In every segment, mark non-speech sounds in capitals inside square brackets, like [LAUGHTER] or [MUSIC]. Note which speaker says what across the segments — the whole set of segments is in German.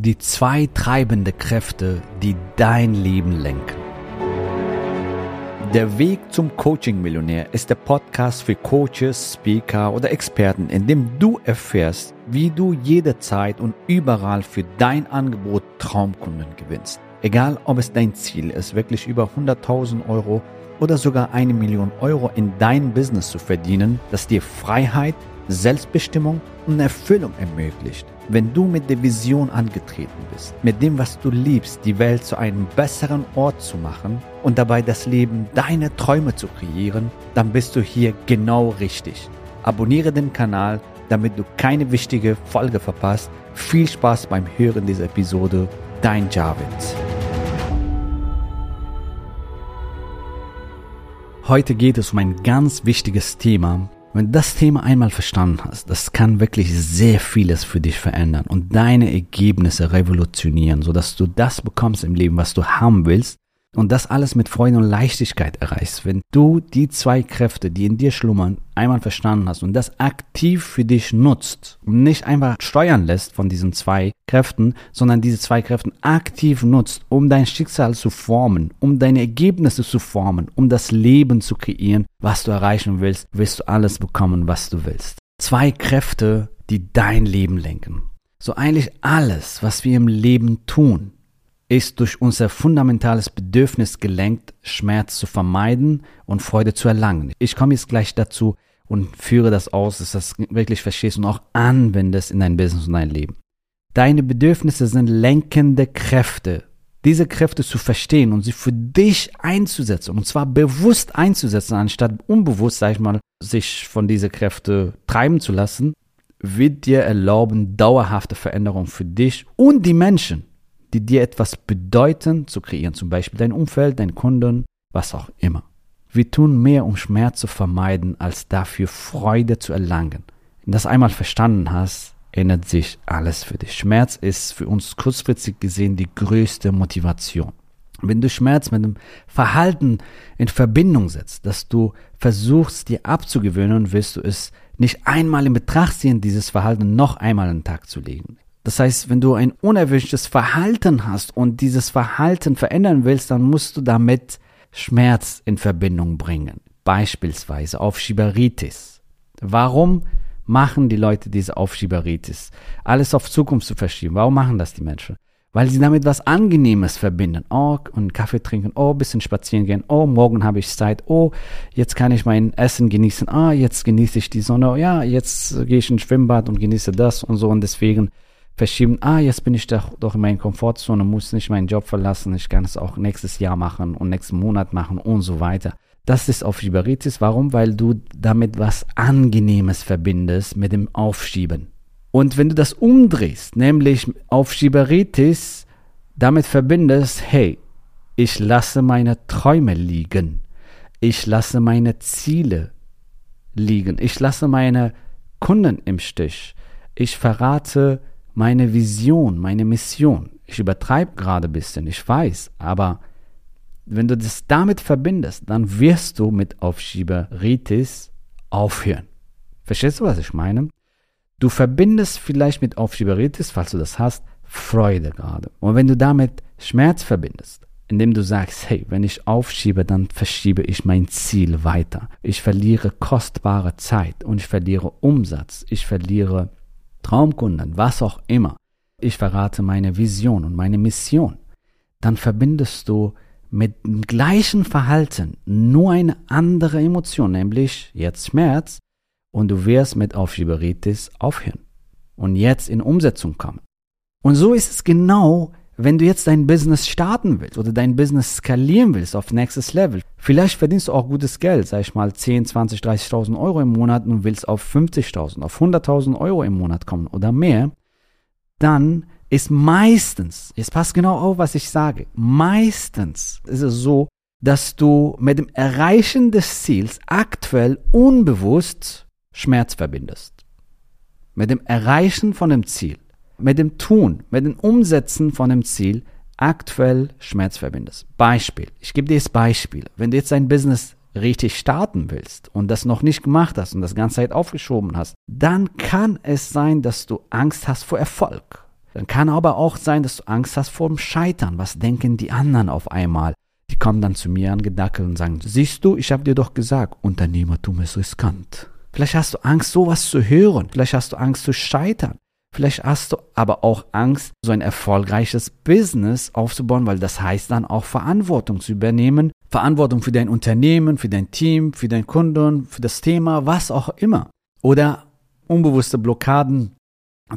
Speaker 1: Die zwei treibende Kräfte, die dein Leben lenken. Der Weg zum Coaching-Millionär ist der Podcast für Coaches, Speaker oder Experten, in dem du erfährst, wie du jederzeit und überall für dein Angebot Traumkunden gewinnst. Egal, ob es dein Ziel ist, wirklich über 100.000 Euro oder sogar eine Million Euro in dein Business zu verdienen, das dir Freiheit, Selbstbestimmung und Erfüllung ermöglicht. Wenn du mit der Vision angetreten bist, mit dem, was du liebst, die Welt zu einem besseren Ort zu machen und dabei das Leben deiner Träume zu kreieren, dann bist du hier genau richtig. Abonniere den Kanal, damit du keine wichtige Folge verpasst. Viel Spaß beim Hören dieser Episode. Dein Javid. Heute geht es um ein ganz wichtiges Thema, wenn du das Thema einmal verstanden hast, das kann wirklich sehr vieles für dich verändern und deine Ergebnisse revolutionieren, sodass du das bekommst im Leben, was du haben willst und das alles mit Freude und Leichtigkeit erreichst, wenn du die zwei Kräfte, die in dir schlummern, einmal verstanden hast und das aktiv für dich nutzt und nicht einfach steuern lässt von diesen zwei Kräften, sondern diese zwei Kräfte aktiv nutzt, um dein Schicksal zu formen, um deine Ergebnisse zu formen, um das Leben zu kreieren, was du erreichen willst, wirst du alles bekommen, was du willst. Zwei Kräfte, die dein Leben lenken. So eigentlich alles, was wir im Leben tun, ist durch unser fundamentales Bedürfnis gelenkt, Schmerz zu vermeiden und Freude zu erlangen. Ich komme jetzt gleich dazu und führe das aus, dass du das wirklich verstehst und auch anwendest in dein Business und dein Leben. Deine Bedürfnisse sind lenkende Kräfte. Diese Kräfte zu verstehen und sie für dich einzusetzen, und zwar bewusst einzusetzen, anstatt unbewusst, sag ich mal, sich von diesen Kräften treiben zu lassen, wird dir erlauben, dauerhafte Veränderungen für dich und die Menschen die dir etwas bedeuten, zu kreieren. Zum Beispiel dein Umfeld, dein Kunden, was auch immer. Wir tun mehr, um Schmerz zu vermeiden, als dafür Freude zu erlangen. Wenn du das einmal verstanden hast, ändert sich alles für dich. Schmerz ist für uns kurzfristig gesehen die größte Motivation. Wenn du Schmerz mit einem Verhalten in Verbindung setzt, dass du versuchst, dir abzugewöhnen, wirst du es nicht einmal in Betracht ziehen, dieses Verhalten noch einmal an den Tag zu legen. Das heißt, wenn du ein unerwünschtes Verhalten hast und dieses Verhalten verändern willst, dann musst du damit Schmerz in Verbindung bringen. Beispielsweise Aufschieberitis. Warum machen die Leute diese Aufschieberitis? Alles auf Zukunft zu verschieben. Warum machen das die Menschen? Weil sie damit was Angenehmes verbinden. Oh, einen Kaffee trinken. Oh, bisschen spazieren gehen. Oh, morgen habe ich Zeit. Oh, jetzt kann ich mein Essen genießen. Ah, jetzt genieße ich die Sonne. Ja, jetzt gehe ich ins Schwimmbad und genieße das und so. Und deswegen verschieben, ah, jetzt bin ich doch, doch in meiner Komfortzone, muss nicht meinen Job verlassen, ich kann es auch nächstes Jahr machen und nächsten Monat machen und so weiter. Das ist Aufschieberitis. Warum? Weil du damit was Angenehmes verbindest mit dem Aufschieben. Und wenn du das umdrehst, nämlich Aufschieberitis damit verbindest, hey, ich lasse meine Träume liegen. Ich lasse meine Ziele liegen. Ich lasse meine Kunden im Stich. Ich verrate meine Vision, meine Mission. Ich übertreibe gerade ein bisschen, ich weiß, aber wenn du das damit verbindest, dann wirst du mit Aufschieberitis aufhören. Verstehst du, was ich meine? Du verbindest vielleicht mit Aufschieberitis, falls du das hast, Freude gerade. Und wenn du damit Schmerz verbindest, indem du sagst, hey, wenn ich aufschiebe, dann verschiebe ich mein Ziel weiter. Ich verliere kostbare Zeit und ich verliere Umsatz. Ich verliere Traumkunden, was auch immer, ich verrate meine Vision und meine Mission, dann verbindest du mit dem gleichen Verhalten nur eine andere Emotion, nämlich jetzt Schmerz, und du wirst mit Aufschieberitis aufhören und jetzt in Umsetzung kommen. Und so ist es genau wenn du jetzt dein Business starten willst oder dein Business skalieren willst auf nächstes Level, vielleicht verdienst du auch gutes Geld, sag ich mal 10, 20, 30.000 Euro im Monat und willst auf 50.000, auf 100.000 Euro im Monat kommen oder mehr, dann ist meistens, jetzt passt genau auf, was ich sage, meistens ist es so, dass du mit dem Erreichen des Ziels aktuell unbewusst Schmerz verbindest. Mit dem Erreichen von dem Ziel mit dem Tun, mit dem Umsetzen von dem Ziel aktuell Schmerz verbindest. Beispiel. Ich gebe dir das Beispiel. Wenn du jetzt dein Business richtig starten willst und das noch nicht gemacht hast und das ganze Zeit aufgeschoben hast, dann kann es sein, dass du Angst hast vor Erfolg. Dann kann aber auch sein, dass du Angst hast vor dem Scheitern. Was denken die anderen auf einmal? Die kommen dann zu mir an Gedackelt und sagen, siehst du, ich habe dir doch gesagt, Unternehmertum ist riskant. Vielleicht hast du Angst, sowas zu hören. Vielleicht hast du Angst zu scheitern. Vielleicht hast du aber auch Angst, so ein erfolgreiches Business aufzubauen, weil das heißt dann auch Verantwortung zu übernehmen. Verantwortung für dein Unternehmen, für dein Team, für deinen Kunden, für das Thema, was auch immer. Oder unbewusste Blockaden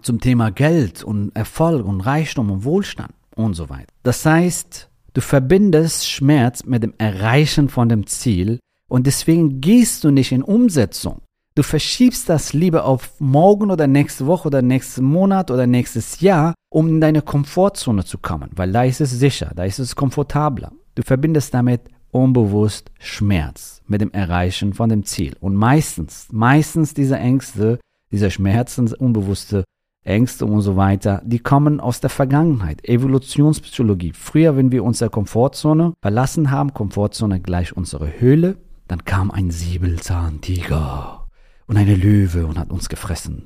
Speaker 1: zum Thema Geld und Erfolg und Reichtum und Wohlstand und so weiter. Das heißt, Du verbindest Schmerz mit dem Erreichen von dem Ziel und deswegen gehst du nicht in Umsetzung. Du verschiebst das lieber auf morgen oder nächste Woche oder nächsten Monat oder nächstes Jahr, um in deine Komfortzone zu kommen, weil da ist es sicher, da ist es komfortabler. Du verbindest damit unbewusst Schmerz mit dem Erreichen von dem Ziel. Und meistens, meistens diese Ängste, diese Schmerzen, unbewusste Ängste und so weiter, die kommen aus der Vergangenheit. Evolutionspsychologie. Früher, wenn wir unsere Komfortzone verlassen haben, Komfortzone gleich unsere Höhle, dann kam ein Säbelzahntiger und eine Löwe und hat uns gefressen.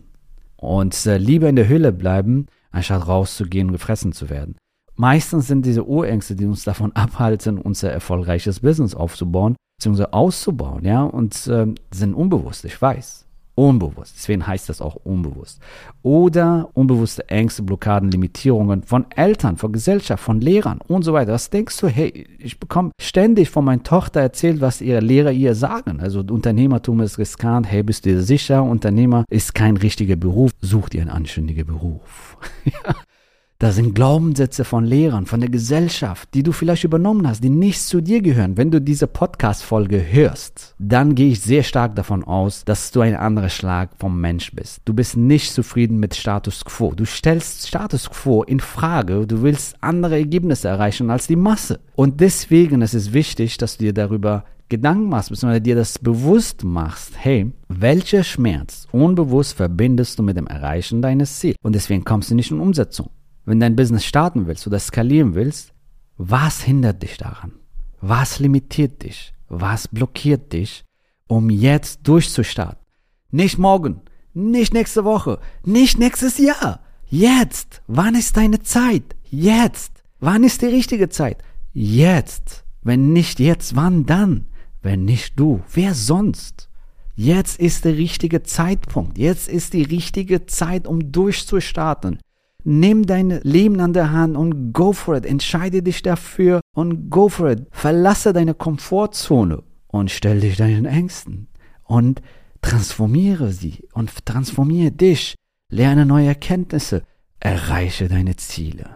Speaker 1: Und äh, lieber in der Höhle bleiben, anstatt rauszugehen und gefressen zu werden. Meistens sind diese Urängste, die uns davon [LAUGHS] abhalten, unser erfolgreiches Business aufzubauen, beziehungsweise auszubauen, ja, und äh, sind unbewusst, ich weiß. Unbewusst. Deswegen heißt das auch unbewusst. Oder unbewusste Ängste, Blockaden, Limitierungen von Eltern, von Gesellschaft, von Lehrern und so weiter. Was denkst du, hey, ich bekomme ständig von meiner Tochter erzählt, was ihre Lehrer ihr sagen. Also Unternehmertum ist riskant, hey, bist du dir sicher? Unternehmer ist kein richtiger Beruf. Such dir einen anständigen Beruf. [LAUGHS] Da sind Glaubenssätze von Lehrern, von der Gesellschaft, die du vielleicht übernommen hast, die nicht zu dir gehören. Wenn du diese Podcast-Folge hörst, dann gehe ich sehr stark davon aus, dass du ein anderer Schlag vom Mensch bist. Du bist nicht zufrieden mit Status Quo. Du stellst Status Quo in Frage. Du willst andere Ergebnisse erreichen als die Masse. Und deswegen ist es wichtig, dass du dir darüber Gedanken machst, beziehungsweise dir das bewusst machst, hey, welcher Schmerz unbewusst verbindest du mit dem Erreichen deines Ziels? Und deswegen kommst du nicht in Umsetzung wenn dein Business starten willst oder skalieren willst, was hindert dich daran? Was limitiert dich? Was blockiert dich, um jetzt durchzustarten? Nicht morgen, nicht nächste Woche, nicht nächstes Jahr. Jetzt. Wann ist deine Zeit? Jetzt. Wann ist die richtige Zeit? Jetzt. Wenn nicht jetzt, wann dann? Wenn nicht du, wer sonst? Jetzt ist der richtige Zeitpunkt. Jetzt ist die richtige Zeit, um durchzustarten. Nimm dein Leben an der Hand und go for it. Entscheide dich dafür und go for it. Verlasse deine Komfortzone und stell dich deinen Ängsten und transformiere sie und transformiere dich. Lerne neue Erkenntnisse. Erreiche deine Ziele.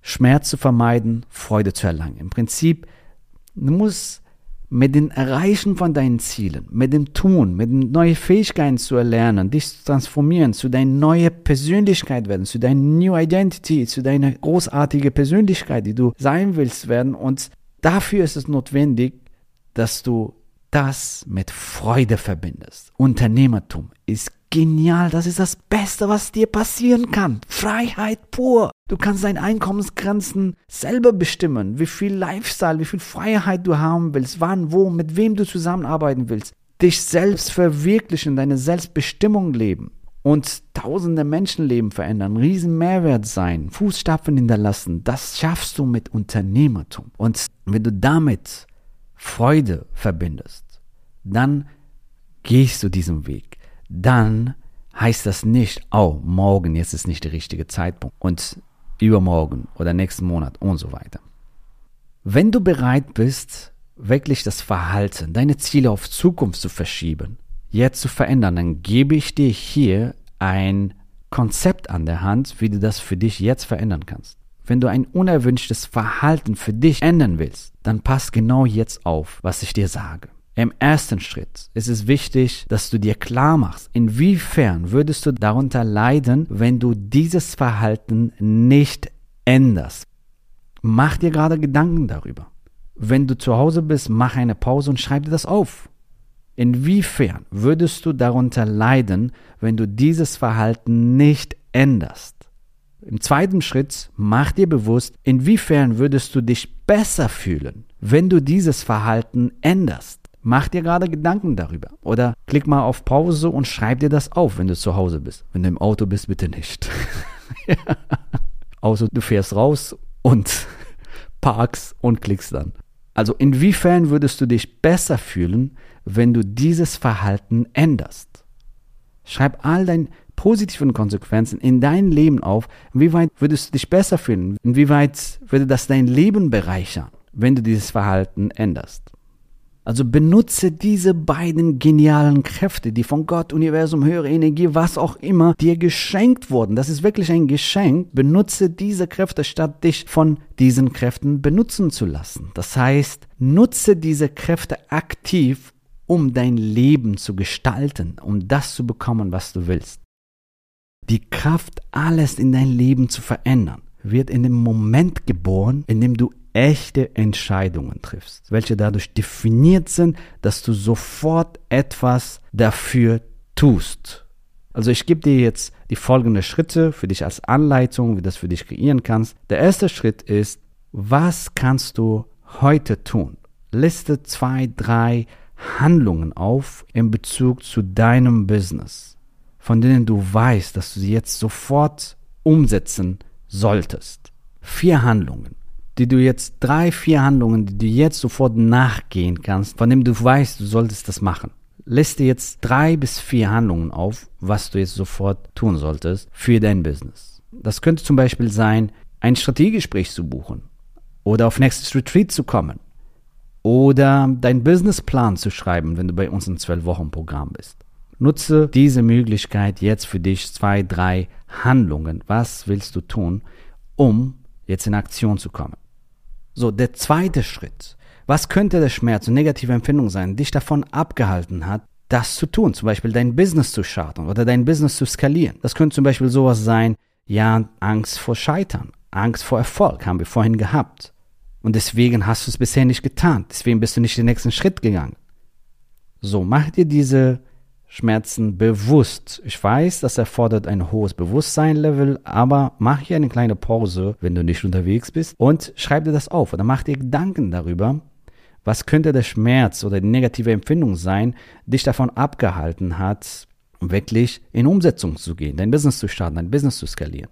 Speaker 1: Schmerz zu vermeiden, Freude zu erlangen. Im Prinzip, du musst mit dem Erreichen von deinen Zielen, mit dem Tun, mit den neuen Fähigkeiten zu erlernen, dich zu transformieren, zu deiner neuen Persönlichkeit werden, zu deiner New Identity, zu deiner großartigen Persönlichkeit, die du sein willst werden. Und dafür ist es notwendig, dass du das mit Freude verbindest. Unternehmertum ist genial. Das ist das Beste, was dir passieren kann. Freiheit pur. Du kannst deine Einkommensgrenzen selber bestimmen, wie viel Lifestyle, wie viel Freiheit du haben willst, wann, wo, mit wem du zusammenarbeiten willst. Dich selbst verwirklichen, deine Selbstbestimmung leben und tausende Menschenleben verändern, riesen Mehrwert sein, Fußstapfen hinterlassen. Das schaffst du mit Unternehmertum. Und wenn du damit Freude verbindest, dann gehst du diesen Weg dann heißt das nicht, oh, morgen, jetzt ist nicht der richtige Zeitpunkt und übermorgen oder nächsten Monat und so weiter. Wenn du bereit bist, wirklich das Verhalten, deine Ziele auf Zukunft zu verschieben, jetzt zu verändern, dann gebe ich dir hier ein Konzept an der Hand, wie du das für dich jetzt verändern kannst. Wenn du ein unerwünschtes Verhalten für dich ändern willst, dann pass genau jetzt auf, was ich dir sage. Im ersten Schritt ist es wichtig, dass du dir klar machst, inwiefern würdest du darunter leiden, wenn du dieses Verhalten nicht änderst. Mach dir gerade Gedanken darüber. Wenn du zu Hause bist, mach eine Pause und schreib dir das auf. Inwiefern würdest du darunter leiden, wenn du dieses Verhalten nicht änderst? Im zweiten Schritt mach dir bewusst, inwiefern würdest du dich besser fühlen, wenn du dieses Verhalten änderst. Mach dir gerade Gedanken darüber. Oder klick mal auf Pause und schreib dir das auf, wenn du zu Hause bist. Wenn du im Auto bist, bitte nicht. [LAUGHS] Außer du fährst raus und [LAUGHS] parkst und klickst dann. Also inwiefern würdest du dich besser fühlen, wenn du dieses Verhalten änderst? Schreib all deine positiven Konsequenzen in dein Leben auf. Inwieweit würdest du dich besser fühlen? Inwieweit würde das dein Leben bereichern, wenn du dieses Verhalten änderst? Also benutze diese beiden genialen Kräfte, die von Gott, Universum, höhere Energie, was auch immer dir geschenkt wurden. Das ist wirklich ein Geschenk. Benutze diese Kräfte, statt dich von diesen Kräften benutzen zu lassen. Das heißt, nutze diese Kräfte aktiv, um dein Leben zu gestalten, um das zu bekommen, was du willst. Die Kraft, alles in dein Leben zu verändern, wird in dem Moment geboren, in dem du echte Entscheidungen triffst, welche dadurch definiert sind, dass du sofort etwas dafür tust. Also ich gebe dir jetzt die folgenden Schritte für dich als Anleitung, wie du das für dich kreieren kannst. Der erste Schritt ist, was kannst du heute tun? Liste zwei, drei Handlungen auf in Bezug zu deinem Business, von denen du weißt, dass du sie jetzt sofort umsetzen solltest. Vier Handlungen die du jetzt, drei, vier Handlungen, die du jetzt sofort nachgehen kannst, von denen du weißt, du solltest das machen. Liste jetzt drei bis vier Handlungen auf, was du jetzt sofort tun solltest für dein Business. Das könnte zum Beispiel sein, ein Strategiegespräch zu buchen oder auf nächstes Retreat zu kommen oder deinen Businessplan zu schreiben, wenn du bei uns im 12-Wochen-Programm bist. Nutze diese Möglichkeit jetzt für dich zwei, drei Handlungen. Was willst du tun, um jetzt in Aktion zu kommen? So, der zweite Schritt. Was könnte der Schmerz und negative Empfindung sein, dich davon abgehalten hat, das zu tun? Zum Beispiel dein Business zu starten oder dein Business zu skalieren. Das könnte zum Beispiel sowas sein, ja, Angst vor Scheitern, Angst vor Erfolg haben wir vorhin gehabt. Und deswegen hast du es bisher nicht getan. Deswegen bist du nicht den nächsten Schritt gegangen. So, mach dir diese Schmerzen bewusst. Ich weiß, das erfordert ein hohes Bewusstseinlevel, aber mach hier eine kleine Pause, wenn du nicht unterwegs bist und schreib dir das auf oder mach dir Gedanken darüber, was könnte der Schmerz oder die negative Empfindung sein, dich davon abgehalten hat, wirklich in Umsetzung zu gehen, dein Business zu starten, dein Business zu skalieren.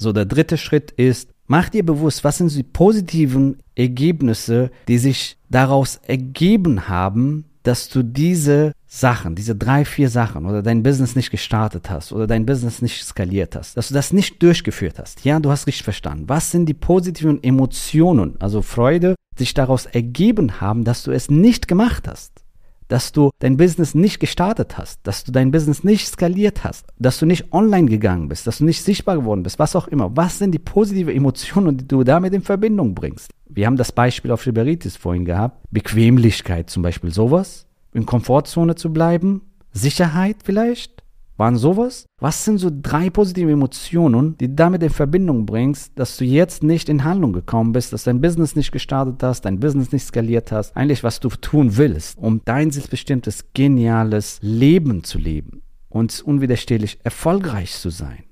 Speaker 1: So, der dritte Schritt ist, mach dir bewusst, was sind die positiven Ergebnisse, die sich daraus ergeben haben, dass du diese Sachen, diese drei, vier Sachen oder dein Business nicht gestartet hast oder dein Business nicht skaliert hast, dass du das nicht durchgeführt hast. Ja, du hast richtig verstanden. Was sind die positiven Emotionen, also Freude, die sich daraus ergeben haben, dass du es nicht gemacht hast? Dass du dein Business nicht gestartet hast, dass du dein Business nicht skaliert hast, dass du nicht online gegangen bist, dass du nicht sichtbar geworden bist, was auch immer. Was sind die positiven Emotionen, die du damit in Verbindung bringst? Wir haben das Beispiel auf Liberitis vorhin gehabt. Bequemlichkeit zum Beispiel, sowas in Komfortzone zu bleiben, Sicherheit vielleicht, waren sowas? Was sind so drei positive Emotionen, die du damit in Verbindung bringst, dass du jetzt nicht in Handlung gekommen bist, dass dein Business nicht gestartet hast, dein Business nicht skaliert hast, eigentlich was du tun willst, um dein selbstbestimmtes, geniales Leben zu leben und unwiderstehlich erfolgreich zu sein,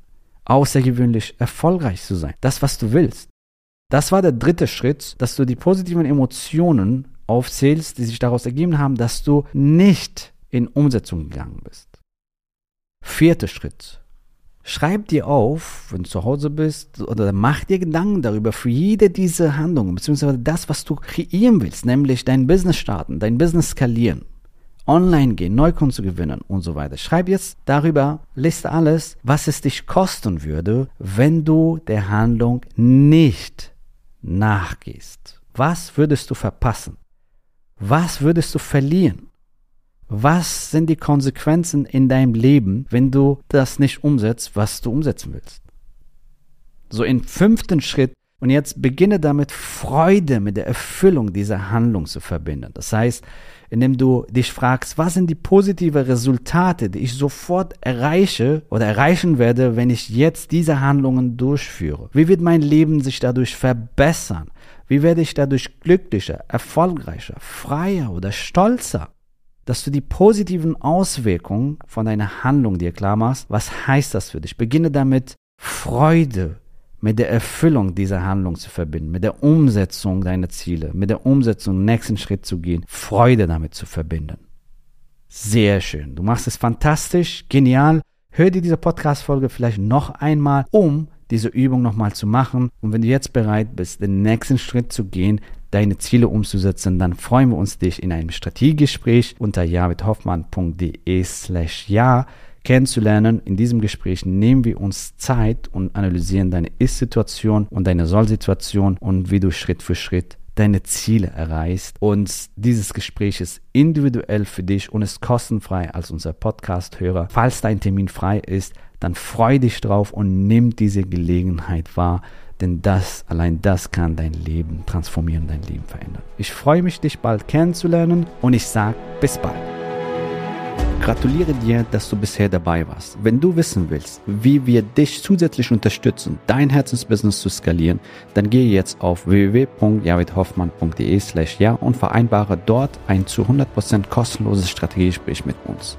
Speaker 1: außergewöhnlich erfolgreich zu sein, das was du willst. Das war der dritte Schritt, dass du die positiven Emotionen aufzählst, die sich daraus ergeben haben, dass du nicht in Umsetzung gegangen bist. Vierter Schritt. Schreib dir auf, wenn du zu Hause bist, oder mach dir Gedanken darüber für jede dieser Handlungen, beziehungsweise das, was du kreieren willst, nämlich dein Business starten, dein Business skalieren, online gehen, Neukunden zu gewinnen und so weiter. Schreib jetzt darüber, liste alles, was es dich kosten würde, wenn du der Handlung nicht nachgehst. Was würdest du verpassen? Was würdest du verlieren? Was sind die Konsequenzen in deinem Leben, wenn du das nicht umsetzt, was du umsetzen willst? So im fünften Schritt und jetzt beginne damit Freude mit der Erfüllung dieser Handlung zu verbinden. Das heißt, indem du dich fragst, was sind die positiven Resultate, die ich sofort erreiche oder erreichen werde, wenn ich jetzt diese Handlungen durchführe? Wie wird mein Leben sich dadurch verbessern? Wie werde ich dadurch glücklicher, erfolgreicher, freier oder stolzer? Dass du die positiven Auswirkungen von deiner Handlung dir klar machst, was heißt das für dich? Beginne damit, Freude mit der Erfüllung dieser Handlung zu verbinden, mit der Umsetzung deiner Ziele, mit der Umsetzung, nächsten Schritt zu gehen, Freude damit zu verbinden. Sehr schön. Du machst es fantastisch, genial. Hör dir diese Podcast-Folge vielleicht noch einmal, um diese Übung nochmal zu machen. Und wenn du jetzt bereit bist, den nächsten Schritt zu gehen, deine Ziele umzusetzen, dann freuen wir uns, dich in einem Strategiegespräch unter javidhoffmann.de slash ja kennenzulernen. In diesem Gespräch nehmen wir uns Zeit und analysieren deine Ist-Situation und deine Soll-Situation und wie du Schritt für Schritt deine Ziele erreichst. Und dieses Gespräch ist individuell für dich und ist kostenfrei als unser Podcast-Hörer. Falls dein Termin frei ist, dann freu dich drauf und nimm diese Gelegenheit wahr, denn das, allein das kann dein Leben transformieren, dein Leben verändern. Ich freue mich, dich bald kennenzulernen und ich sage bis bald. Gratuliere dir, dass du bisher dabei warst. Wenn du wissen willst, wie wir dich zusätzlich unterstützen, dein Herzensbusiness zu skalieren, dann gehe jetzt auf www.javidhoffmann.de slash ja und vereinbare dort ein zu 100% kostenloses Strategiegespräch mit uns.